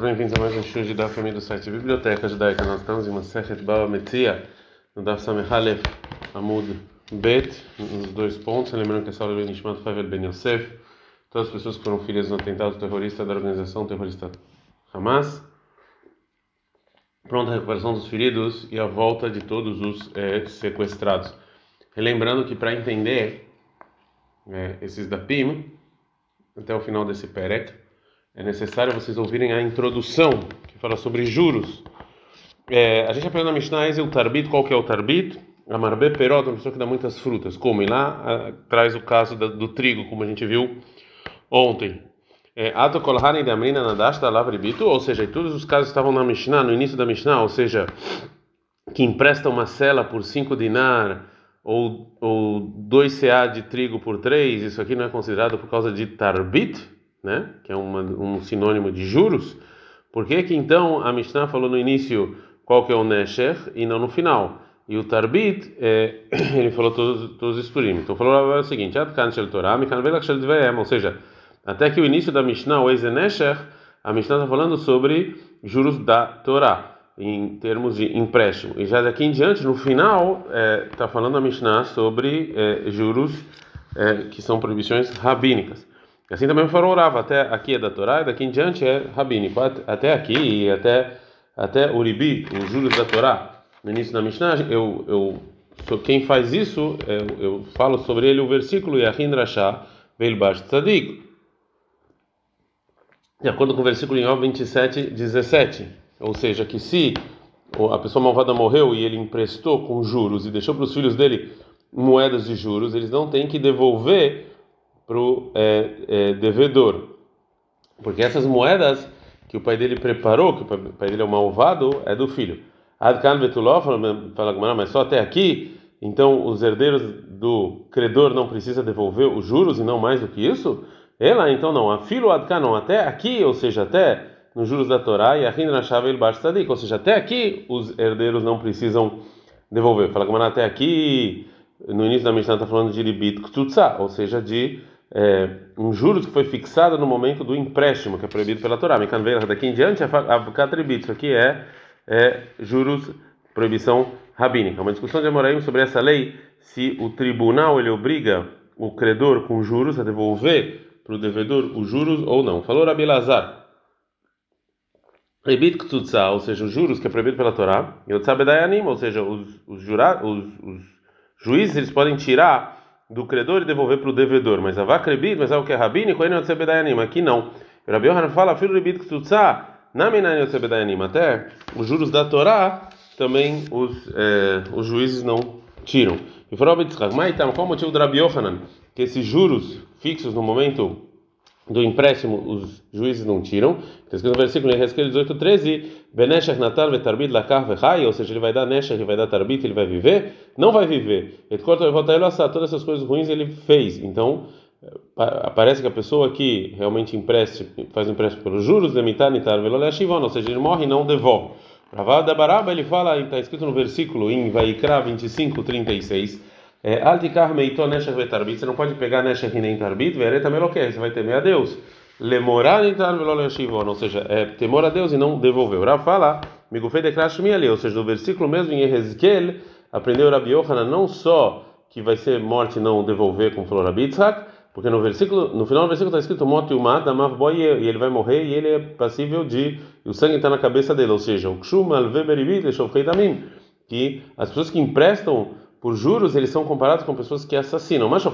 bem-vindos a mais um show de da família do site Biblioteca Judaica. Nós estamos em uma Sechet Baba Metzia, no Daf Samehalef Amud Bet, nos dois pontos. Lembrando que essa aula é Nishmat Favel Ben Yosef, todas as pessoas que foram filhas no atentado terrorista da organização terrorista Hamas. Pronta a recuperação dos feridos e a volta de todos os é, sequestrados. Relembrando que para entender é, esses dapim, até o final desse Perek, é necessário vocês ouvirem a introdução que fala sobre juros. É, a gente aprendeu na Mishnah Ezel Tarbit, qual que é o Tarbit? Amarbe Perot, uma pessoa que dá muitas frutas. Como? E lá a, traz o caso da, do trigo, como a gente viu ontem. É, Ato Kolhanen da Amrina Nadash da Lavribito, ou seja, todos os casos estavam na Mishnah, no início da Mishnah, ou seja, que empresta uma cela por 5 dinar ou, ou 2 CA de trigo por 3, isso aqui não é considerado por causa de Tarbit? Né? Que é uma, um sinônimo de juros. Por que que então a Mishnah falou no início qual que é o Nesher e não no final? E o Tarbit, é, ele falou todos, todos os turim. Então falou o seguinte: Torah. Ou seja, até que o início da Mishnah, o Ezenesher, a Mishnah está falando sobre juros da Torá, em termos de empréstimo. E já daqui em diante, no final, está é, falando a Mishnah sobre é, juros é, que são proibições rabínicas. Assim também falou Rava, até aqui é da Torá e daqui em diante é rabínico. Até aqui e até, até Uribi, os juros da Torá, no início da Mishnah, eu, eu, quem faz isso, eu, eu falo sobre ele o versículo Yahin Rasha Veilbash Tzadik. De acordo com o versículo em Ó 27, 17. Ou seja, que se a pessoa malvada morreu e ele emprestou com juros e deixou para os filhos dele moedas de juros, eles não têm que devolver para o é, é, devedor. Porque essas moedas que o pai dele preparou, que o pai, dele é o malvado, é do filho. Adkan Betuló fala, mas só até aqui, então os herdeiros do credor não precisam devolver os juros e não mais do que isso? Ela, então não, a filho Adkan não, até aqui, ou seja, até nos juros da Torá e a Rin Rashav El Tzadik, ou seja, até aqui os herdeiros não precisam devolver. Fala, mas até aqui, no início da Mishnah está falando de Libit Ktutsa, ou seja, de é, um juros que foi fixado no momento do empréstimo, que é proibido pela Torá. Daqui em diante, a Katribit, isso aqui é, é juros, proibição rabínica. Uma discussão de Amoraim sobre essa lei, se o tribunal ele obriga o credor com juros a devolver para o devedor os juros ou não. Falou Rabi Lazar. Rebit Ktutsa, ou seja, os juros que é proibido pela Torá, e o Tzabedayanim, ou seja, os, os, os, os juízes eles podem tirar do credor e devolver para o devedor. Mas a vaca rebit, mas é o que é rabínico, aí não é. Aqui não. Rabi Yohanan fala, filho rebit ktutsa, na menina anima. Até os juros da Torá também os, é, os juízes não tiram. E falou mas qual o motivo do Rabi Yohanan? Que esses juros fixos no momento do empréstimo os juízes não tiram. Está escrito no versículo em Ezequiel 18, 13: Beneshach vetarbit lakar vechai, ou seja, ele vai dar Neshach, ele vai dar tarbit, ele vai viver? Não vai viver. Et corta todas essas coisas ruins ele fez. Então, aparece que a pessoa que realmente empreste, faz empréstimo pelos juros, lemitar nitar veloleshivon, ou seja, ele morre e não devolve. Ravada Baraba, ele fala, está escrito no versículo em Vaikra 25, 36. É, Altikar meito neshach vetarbit, você não pode pegar neshach e nem tarbit, vereta meloquer, você vai temer a Deus. Lemorar nitar veloleshivon, ou seja, é temor a Deus e não devolver. Rav fala, migufei de krashmi ali, ou seja, no versículo mesmo em Ezequiel, aprendeu Rabi Yohanan não só que vai ser morte não devolver, como falou Rabi Yitzhak, porque no versículo, no final do versículo está escrito morte umad amav boy e ele vai morrer e ele é passível de e o sangue está na cabeça dele, ou seja, o kshum alveberivit tamim, que as pessoas que emprestam por juros, eles são comparados com pessoas que assassinam. Mas se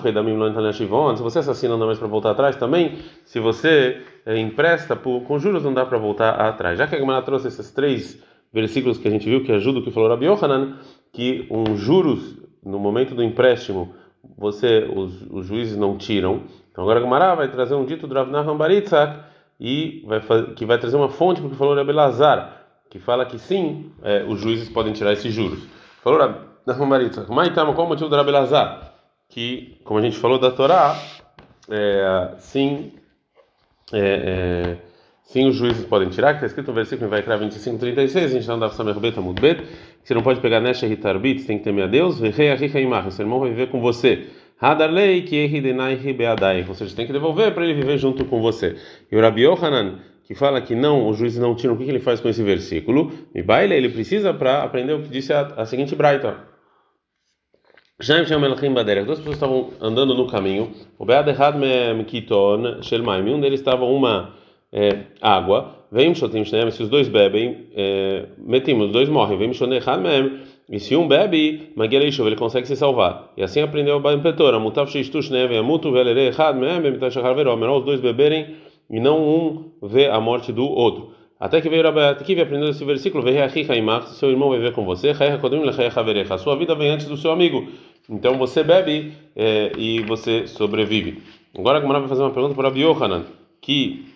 você assassina, não dá mais para voltar atrás também. Se você é, empresta por, com juros, não dá para voltar atrás. Já que a Gemara trouxe esses três versículos que a gente viu, que ajuda o que falou Rabi Yohanan, que um juros, no momento do empréstimo, você, os, os juízes não tiram. Então agora a Gemara vai trazer um dito do Rav Baritzak, e vai, que vai trazer uma fonte porque falou Rabi Lazar, que fala que sim, é, os juízes podem tirar esses juros. Falou Rabi da Mamarita. Maitama, qual o motivo do Rabi Lazar? Que, como a gente falou da Torá, é, sim, é, é, sim os juízes podem tirar, que está escrito no versículo em Vaikra 25, 36, a gente não dá para saber beta mudbet, que você não pode pegar Nesha Hitarbit, você tem que temer a Deus, seu irmão vai viver com você. Hadarlei que Ou seja, tem que devolver para ele viver junto com você. E o Rabi Yohanan, que fala que não, os juízes não tiram, o que, que ele faz com esse versículo? E baile, ele precisa para aprender o que disse a, a seguinte braita. Duas pessoas estavam andando no caminho. O Bead Errad Mekiton Shelmaim, um deles estava uma é, água. Vem Shotim Shneem, se os dois bebem, é, metimos, os dois morrem. Vem Shotim Errad Meem, e se um bebe, Magueleishov, ele consegue se salvar. E assim aprendeu o Baim Petora. Mutav Shishtu Shneem, Amutu Velere Errad Meem, Mitashachar Veró. Melhor os dois beberem e não um vê a morte do outro. Até que veio Rabbi Akiva aprendendo esse versículo, seu irmão vai ver com você, a sua vida vem antes do seu amigo. Então você bebe é, e você sobrevive. Agora a Gamara vai fazer uma pergunta para Yohanan, que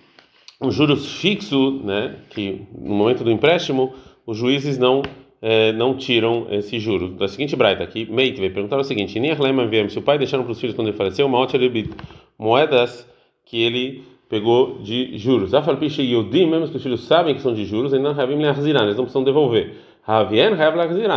os juros fixos, né, que no momento do empréstimo, os juízes não é, não tiram esse juro. Da seguinte braita aqui, Meit vai perguntar o seguinte: se o pai deixaram para os filhos quando ele faleceu, uma moedas que ele pegou de juros. Afalpiche Yodim, mesmo que os filhos sabem que são de juros, ainda não eles não precisam devolver. Havien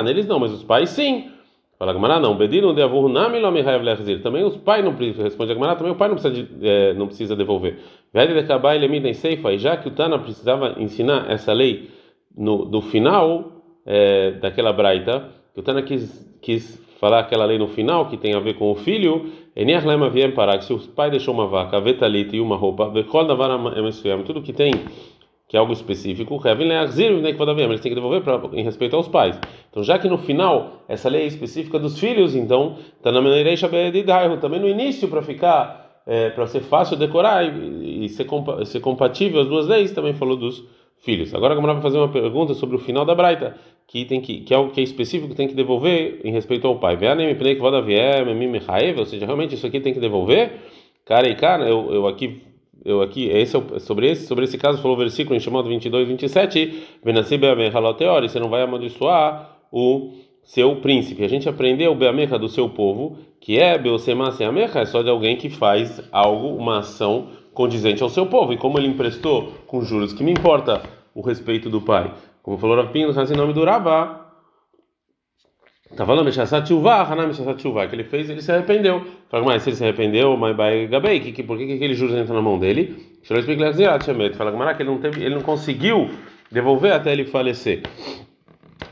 eles não, mas os pais sim. Fala Gamara, não. Bedino de avur nami lo mehav lehzir. Também os pais não precisam, responde a Gamara, também o pai não precisa, de, é, não precisa devolver. Vede de acabar ele seifa, e já que o Tana precisava ensinar essa lei no, do final é, daquela braita, que o Tana quis, quis falar aquela lei no final que tem a ver com o filho, Eniachlema viem parar que se o pai deixou uma vaca, vetalita e uma roupa, vekol davar tudo que tem que é algo específico, eles têm que devolver pra, em respeito aos pais. Então, já que no final essa lei é específica dos filhos, então também no início para ficar é, para ser fácil decorar e, e ser, compa ser compatível as duas leis, também falou dos filhos. Agora Gamara vai fazer uma pergunta sobre o final da Braita, que tem que que é algo que é específico, tem que devolver em respeito ao pai. Ou seja, realmente isso aqui tem que devolver. Cara e cara, eu, eu aqui eu aqui esse é sobre esse sobre esse caso falou o versículo em chamado 22 27 você não vai amaldiçoar o seu príncipe a gente aprendeu beamecha do seu povo que é beosemase amecha é só de alguém que faz algo uma ação condizente ao seu povo. E como ele emprestou com juros, que me importa o respeito do pai? Como falou Rapino, em nome do Ravá. Tá falando Meshasat Tchuvah, Haná Meshasat Tchuvah, que ele fez, ele se arrependeu. Fala, mas se ele se arrependeu, mas vai Gabei, que, que, por que, que aquele juros entra na mão dele? Fala, que ele não, teve, ele não conseguiu devolver até ele falecer.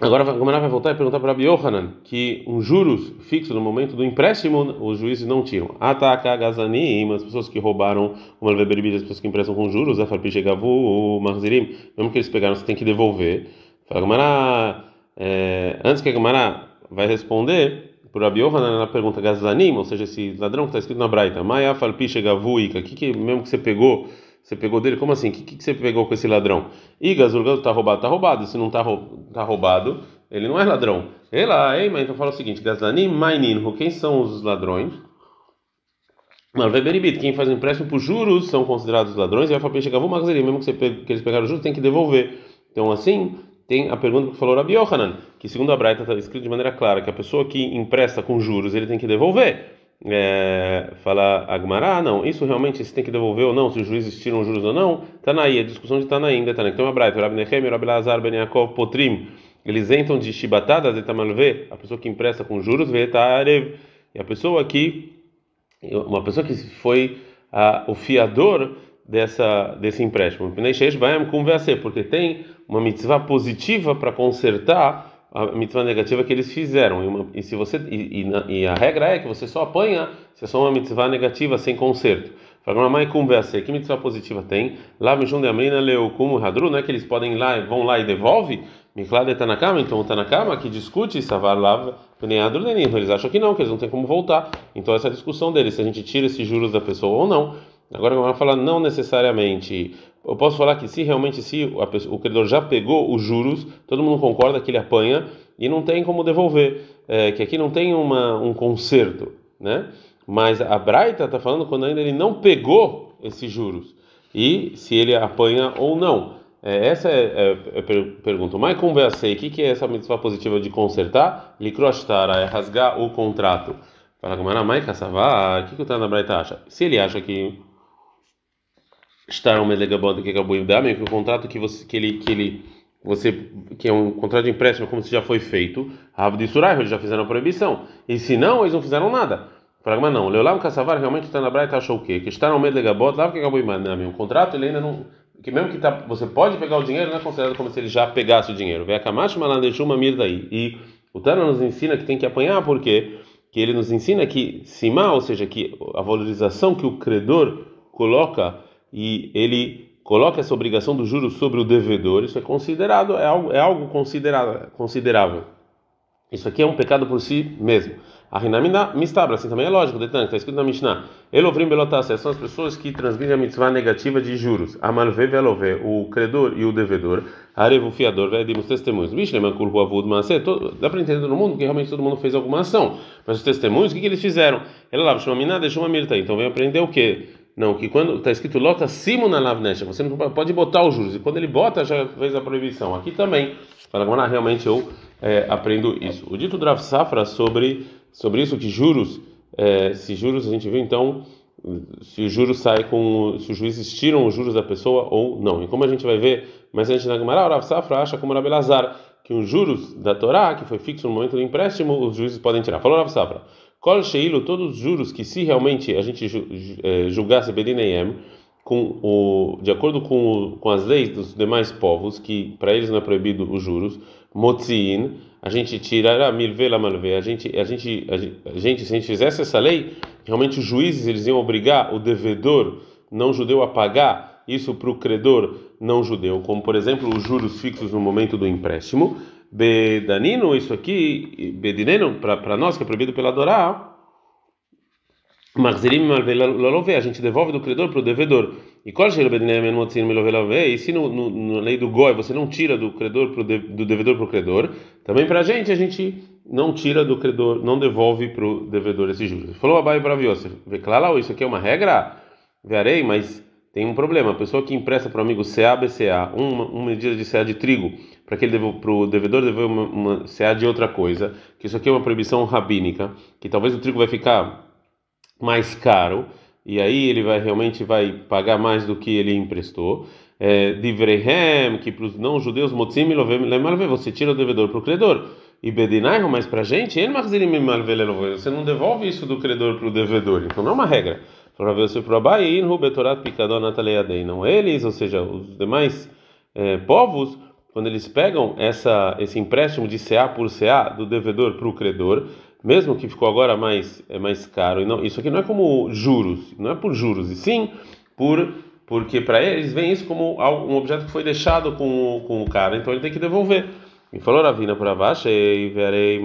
Agora a Gamara vai voltar e perguntar para Yohanan que um juros fixo no momento do empréstimo os juízes não tiram. Ataca Gazanim, as pessoas que roubaram uma bebida, as pessoas que emprestam com juros, Afarpi Chegavu, Marzirim, mesmo que eles pegaram, você tem que devolver. Fala Gamara, é, antes que a Gamara vai responder, por Rabi Yohanan na pergunta Gazanim, ou seja, esse ladrão que está escrito na Braita, Maia Afarpi Chegavu, Ika, que, que mesmo que você pegou você pegou dele? Como assim? O que, que, você pegou com esse ladrão? Igas, o está roubado, está roubado. Se não está tá roubado, ele não é ladrão. Ela, ei, mas então fala o seguinte: Gazlanim, Maininho, quem são os ladrões? Malveberibit, quem faz um empréstimo por juros são considerados ladrões. E a Fapim chegava uma mesmo que, você, que eles pegaram juros, tem que devolver. Então, assim, tem a pergunta que falou Rabi Yohanan, que segundo a Braita está escrito de maneira clara que a pessoa que empresta com juros ele tem que devolver é, fala Agmará, não, isso realmente se tem que devolver ou não, se os juízes tiram juros ou não, Tanaí, a discussão de Tanaí ainda, Tanaí. Então, Abraita, Rabi Nechem, Rabi Ben Yaakov, Potrim, eles entram de chibatadas, Etamalve, a pessoa que empresta com juros, Vetarev, e a pessoa que, uma pessoa que foi a, o fiador dessa, desse empréstimo, porque tem uma mitzvah positiva para consertar a mitzvah negativa que eles fizeram. E, uma, e se você e, e, e, a regra é que você só apanha se é só uma mitzvah negativa sem conserto. Fala, mas conversa, que mitzvah positiva tem? Lá Mishun de Amrina leu como Hadru, não é que eles podem ir lá, vão lá e devolve? Miklad Tanakama, então o Tanakama que discute Savar Lav, nem Hadru nem eles acham que não, que eles não têm como voltar. Então essa é a discussão deles, se a gente tira esses juros da pessoa ou não. Agora vamos falar não necessariamente eu posso falar que se realmente se pessoa, o credor já pegou os juros, todo mundo concorda que ele apanha e não tem como devolver, é, que aqui não tem uma, um conserto, né? Mas a Braita está falando quando ainda ele não pegou esses juros e se ele apanha ou não. É, essa é, é, é pergunta. Mas conversei, o que, que é essa mitzvah positiva de consertar? Likroshtara, é rasgar o contrato. Fala, Gamara, Kassavá, o que, que o Tana Braita acha? Se ele acha que estar um melegabod que acabou em que o contrato que você que ele que ele você que é um contrato de empréstimo como se já foi feito, Rav de Surai, eles já fizeram a proibição. E se não, eles não fizeram nada. Fragma não. Leolam Kassavar realmente está na Braita achou o quê? Que está no melegabod lá que acabou em um contrato, ele ainda não que mesmo que tá, você pode pegar o dinheiro, não é considerado como se ele já pegasse o dinheiro. Vem a Kamash deixou uma mirda aí. E o Tana nos ensina que tem que apanhar, porque que ele nos ensina que Simá, ou seja, que a valorização que o credor coloca e ele coloca essa obrigação do juro sobre o devedor, isso é considerado, é algo, é algo considerado, considerável. Isso aqui é um pecado por si mesmo. A Rinamina mistabra, assim também é lógico, detalhe, está escrito na Mishnah. Elovrim belotasse, são as pessoas que transmitem a mitzvah negativa de juros. Amalve velove, o credor e o devedor. Arevo fiador, os testemunhos. Mishleman kulhu avud maase, dá para entender todo mundo que realmente todo mundo fez alguma ação. Mas os testemunhos, o que, que eles fizeram? Ela lá, chamamina, deixou uma mirta. Então vem aprender o quê? Não, que quando está escrito lota simo na lavnesha, você não pode botar os juros. E quando ele bota, já fez a proibição. Aqui também. Fala, agora realmente eu é, aprendo isso. O dito Drav Safra sobre sobre isso que juros, é, se juros a gente viu então se o juros sai com se os juízes tiram os juros da pessoa ou não. E como a gente vai ver, mas a gente na Gemara, o Rav Safra acha como Rabi Lazar que os juros da Torá, que foi fixo no momento do empréstimo, os juízes podem tirar. Falou Rav Safra. Kol Sheilo, todos os juros que se realmente a gente é, julgasse Bedineyem, com o, de acordo com, com as leis dos demais povos, que para eles não é proibido os juros, Motziin, a gente tirará milvela malve, a gente, a gente, a gente, se a gente fizesse essa lei, realmente os juízes eles iam obrigar o devedor não judeu a pagar isso para o credor não judeu, como por exemplo os juros fixos no momento do empréstimo. Bedanino, isso aqui, bedineno, para nós que é proibido pela Dorá, Marzelim malve, a gente devolve do credor para o devedor. E qual e se no, no, na lei do Goi você não tira do credor pro de, do devedor para o credor, também para a gente a gente não tira do credor, não devolve para o devedor esse juros. Falou Abai Yosef, claro, isso aqui é uma regra, verei, mas tem um problema. A pessoa que empresta para o amigo CA, BCA, uma, uma medida de CA de trigo, para que ele para o devedor devolver uma, uma CA de outra coisa, que isso aqui é uma proibição rabínica, que talvez o trigo vai ficar mais caro e aí ele vai realmente vai pagar mais do que ele emprestou. É, que para os não judeus, motzim você tira o devedor para o credor. E Bedinai, mas para a gente, você não devolve isso do credor para o devedor. Então não é uma regra. Não eles, ou seja, os demais é, povos, quando eles pegam essa, esse empréstimo de CA por CA do devedor para o credor, mesmo que ficou agora mais é mais caro. E não, isso aqui não é como juros, não é por juros, e sim por porque para eles vem isso como um objeto que foi deixado com, com o cara, então ele tem que devolver. E falou Ravina por abaixo, e verei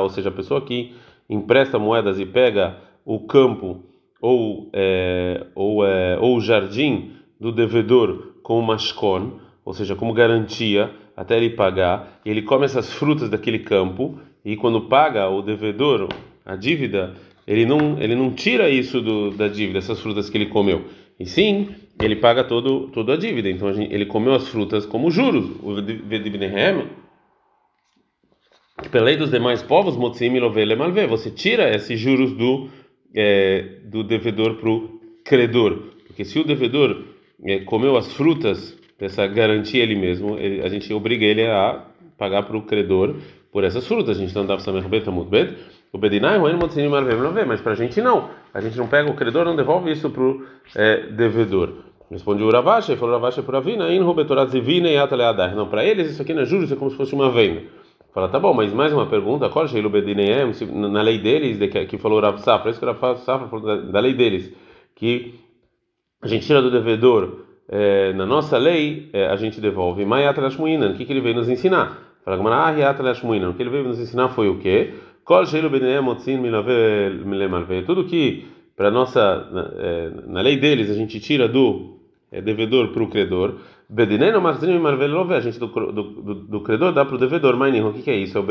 ou seja, a pessoa que empresta moedas e pega o campo ou é, ou é, ou o jardim do devedor com o mashkon, ou seja, como garantia até ele pagar, e ele come essas frutas daquele campo, e quando paga o devedor a dívida, ele não, ele não tira isso do, da dívida, essas frutas que ele comeu. E sim, ele paga todo, toda a dívida. Então gente, ele comeu as frutas como juros. O Vedibnehem, pela lei dos demais povos, você tira esses juros do, é, do devedor para o credor. Porque se o devedor é, comeu as frutas dessa garantia ele mesmo, ele, a gente obriga ele a pagar para o credor por essas frutas. A gente não dá para saber muito bem. O Bedinai, o mas para a gente não. A gente não pega o credor, não devolve isso para o é, devedor. Responde o Ravashi, falou Ravashi para a Vina, e Não, para eles isso aqui não é juros, é como se fosse uma venda. Fala, tá bom, mas mais uma pergunta, qual é na lei deles, que falou Rav Safra, isso que Rav Safra falou da lei deles, que a gente tira do devedor é, na nossa lei, é, a gente devolve. O que, que ele veio nos ensinar? O que ele veio nos ensinar foi o quê? Tudo que, para nossa, na, é, na lei deles, a gente tira do é, devedor para o credor. A gente do, do, do, do credor dá para o devedor. Mas o que, que é isso? É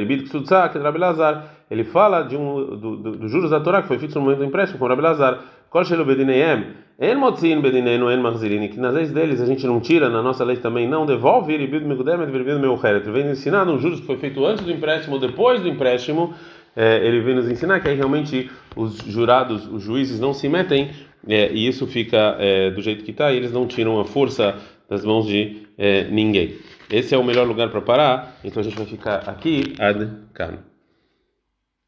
é ele fala de um, do, do, do juros da Torá que foi fixo no momento do empréstimo com o Rabi Lazar. Kol shelo bedineyem, en motzin bedinenu en mahzirin, que nas deles a gente não tira, na nossa lei também não devolve, ele bid megudem, ele bid meucheret. Ele vem ensinar nos juros que foi feito antes do empréstimo ou depois do empréstimo, é, ele vem nos ensinar que aí realmente os jurados, os juízes não se metem, é, e isso fica é, do jeito que está, eles não tiram a força das mãos de ninguém. Esse é o melhor lugar para parar, então a gente vai ficar aqui ad can.